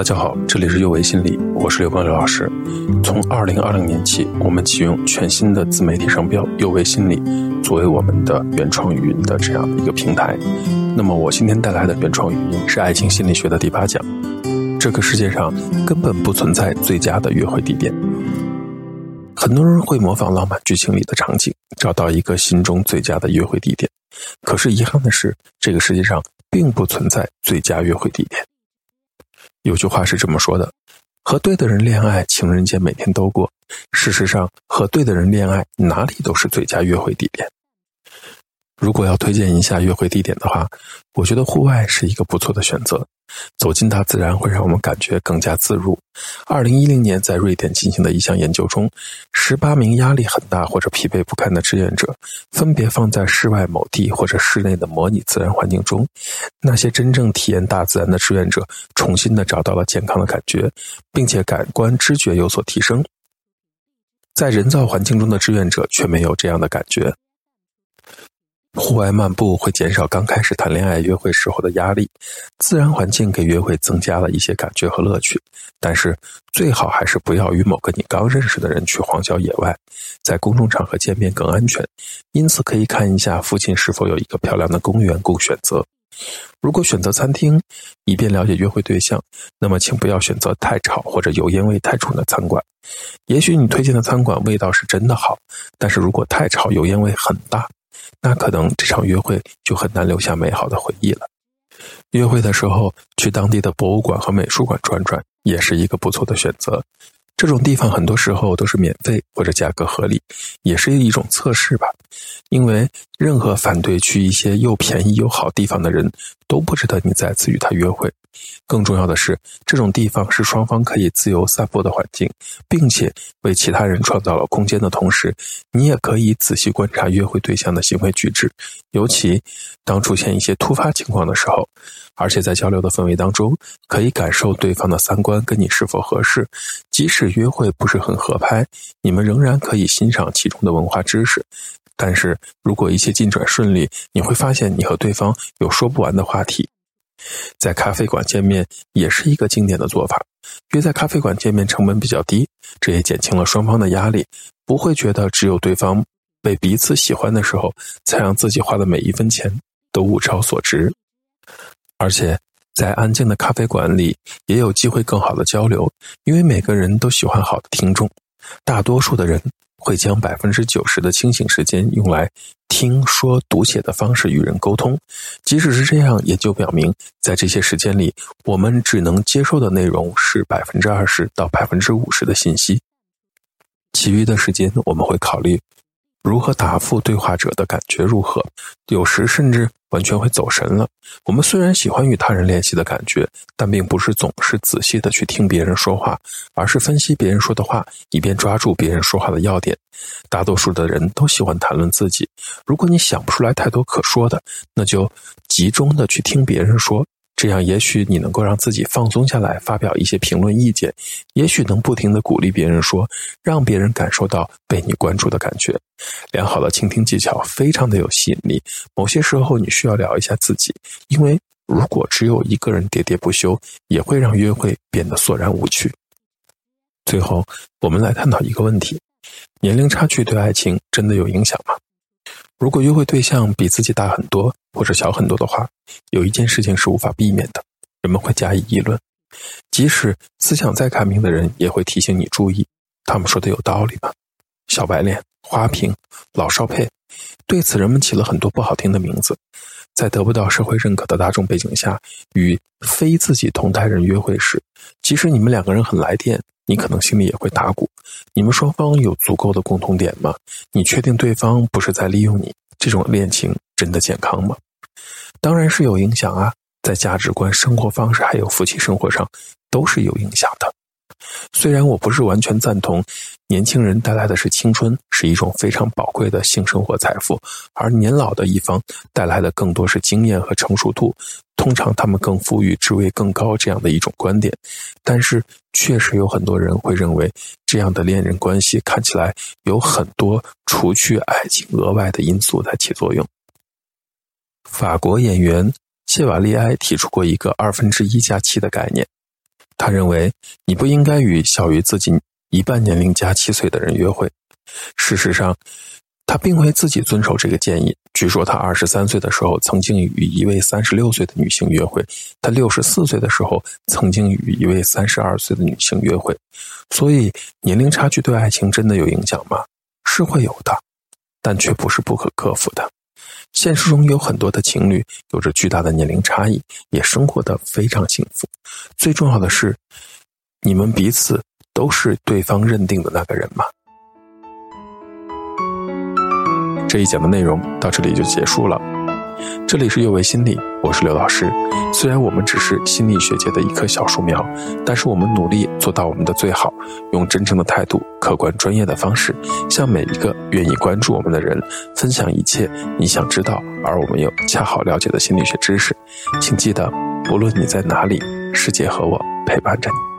大家好，这里是幼为心理，我是刘光刘老师。从二零二零年起，我们启用全新的自媒体商标“幼为心理”作为我们的原创语音的这样一个平台。那么，我今天带来的原创语音是爱情心理学的第八讲。这个世界上根本不存在最佳的约会地点。很多人会模仿浪漫剧情里的场景，找到一个心中最佳的约会地点。可是遗憾的是，这个世界上并不存在最佳约会地点。有句话是这么说的：“和对的人恋爱，情人节每天都过。”事实上，和对的人恋爱，哪里都是最佳约会地点。如果要推荐一下约会地点的话，我觉得户外是一个不错的选择。走进大自然会让我们感觉更加自如。二零一零年在瑞典进行的一项研究中，十八名压力很大或者疲惫不堪的志愿者，分别放在室外某地或者室内的模拟自然环境中。那些真正体验大自然的志愿者，重新的找到了健康的感觉，并且感官知觉有所提升。在人造环境中的志愿者却没有这样的感觉。户外漫步会减少刚开始谈恋爱约会时候的压力，自然环境给约会增加了一些感觉和乐趣。但是最好还是不要与某个你刚认识的人去荒郊野外，在公众场合见面更安全。因此可以看一下附近是否有一个漂亮的公园供选择。如果选择餐厅，以便了解约会对象，那么请不要选择太吵或者油烟味太重的餐馆。也许你推荐的餐馆味道是真的好，但是如果太吵、油烟味很大。那可能这场约会就很难留下美好的回忆了。约会的时候去当地的博物馆和美术馆转转，也是一个不错的选择。这种地方很多时候都是免费或者价格合理，也是一种测试吧。因为任何反对去一些又便宜又好地方的人，都不值得你再次与他约会。更重要的是，这种地方是双方可以自由散步的环境，并且为其他人创造了空间的同时，你也可以仔细观察约会对象的行为举止，尤其当出现一些突发情况的时候。而且在交流的氛围当中，可以感受对方的三观跟你是否合适。即使约会不是很合拍，你们仍然可以欣赏其中的文化知识。但是如果一切进展顺利，你会发现你和对方有说不完的话题。在咖啡馆见面也是一个经典的做法。约在咖啡馆见面成本比较低，这也减轻了双方的压力，不会觉得只有对方被彼此喜欢的时候，才让自己花的每一分钱都物超所值。而且，在安静的咖啡馆里，也有机会更好的交流，因为每个人都喜欢好的听众。大多数的人会将百分之九十的清醒时间用来听说读写的方式与人沟通。即使是这样，也就表明，在这些时间里，我们只能接受的内容是百分之二十到百分之五十的信息，其余的时间我们会考虑。如何答复对话者的感觉如何？有时甚至完全会走神了。我们虽然喜欢与他人联系的感觉，但并不是总是仔细的去听别人说话，而是分析别人说的话，以便抓住别人说话的要点。大多数的人都喜欢谈论自己。如果你想不出来太多可说的，那就集中的去听别人说。这样，也许你能够让自己放松下来，发表一些评论意见；也许能不停的鼓励别人说，让别人感受到被你关注的感觉。良好的倾听技巧非常的有吸引力。某些时候，你需要聊一下自己，因为如果只有一个人喋喋不休，也会让约会变得索然无趣。最后，我们来探讨一个问题：年龄差距对爱情真的有影响吗？如果约会对象比自己大很多或者小很多的话，有一件事情是无法避免的，人们会加以议论。即使思想再开明的人，也会提醒你注意。他们说的有道理吧？小白脸、花瓶、老少配，对此人们起了很多不好听的名字。在得不到社会认可的大众背景下，与非自己同代人约会时，即使你们两个人很来电，你可能心里也会打鼓。你们双方有足够的共同点吗？你确定对方不是在利用你？这种恋情真的健康吗？当然是有影响啊，在价值观、生活方式还有夫妻生活上，都是有影响的。虽然我不是完全赞同，年轻人带来的是青春，是一种非常宝贵的性生活财富，而年老的一方带来的更多是经验和成熟度，通常他们更富裕、职位更高这样的一种观点。但是，确实有很多人会认为，这样的恋人关系看起来有很多除去爱情额外的因素在起作用。法国演员谢瓦利埃提出过一个二分之一加七的概念。他认为你不应该与小于自己一半年龄加七岁的人约会。事实上，他并未自己遵守这个建议。据说他二十三岁的时候曾经与一位三十六岁的女性约会，他六十四岁的时候曾经与一位三十二岁的女性约会。所以，年龄差距对爱情真的有影响吗？是会有的，但却不是不可克服的。现实中有很多的情侣有着巨大的年龄差异，也生活的非常幸福。最重要的是，你们彼此都是对方认定的那个人吗？这一讲的内容到这里就结束了。这里是幼为心理，我是刘老师。虽然我们只是心理学界的一棵小树苗，但是我们努力做到我们的最好，用真诚的态度、客观专业的方式，向每一个愿意关注我们的人分享一切你想知道而我们又恰好了解的心理学知识。请记得，不论你在哪里，世界和我陪伴着你。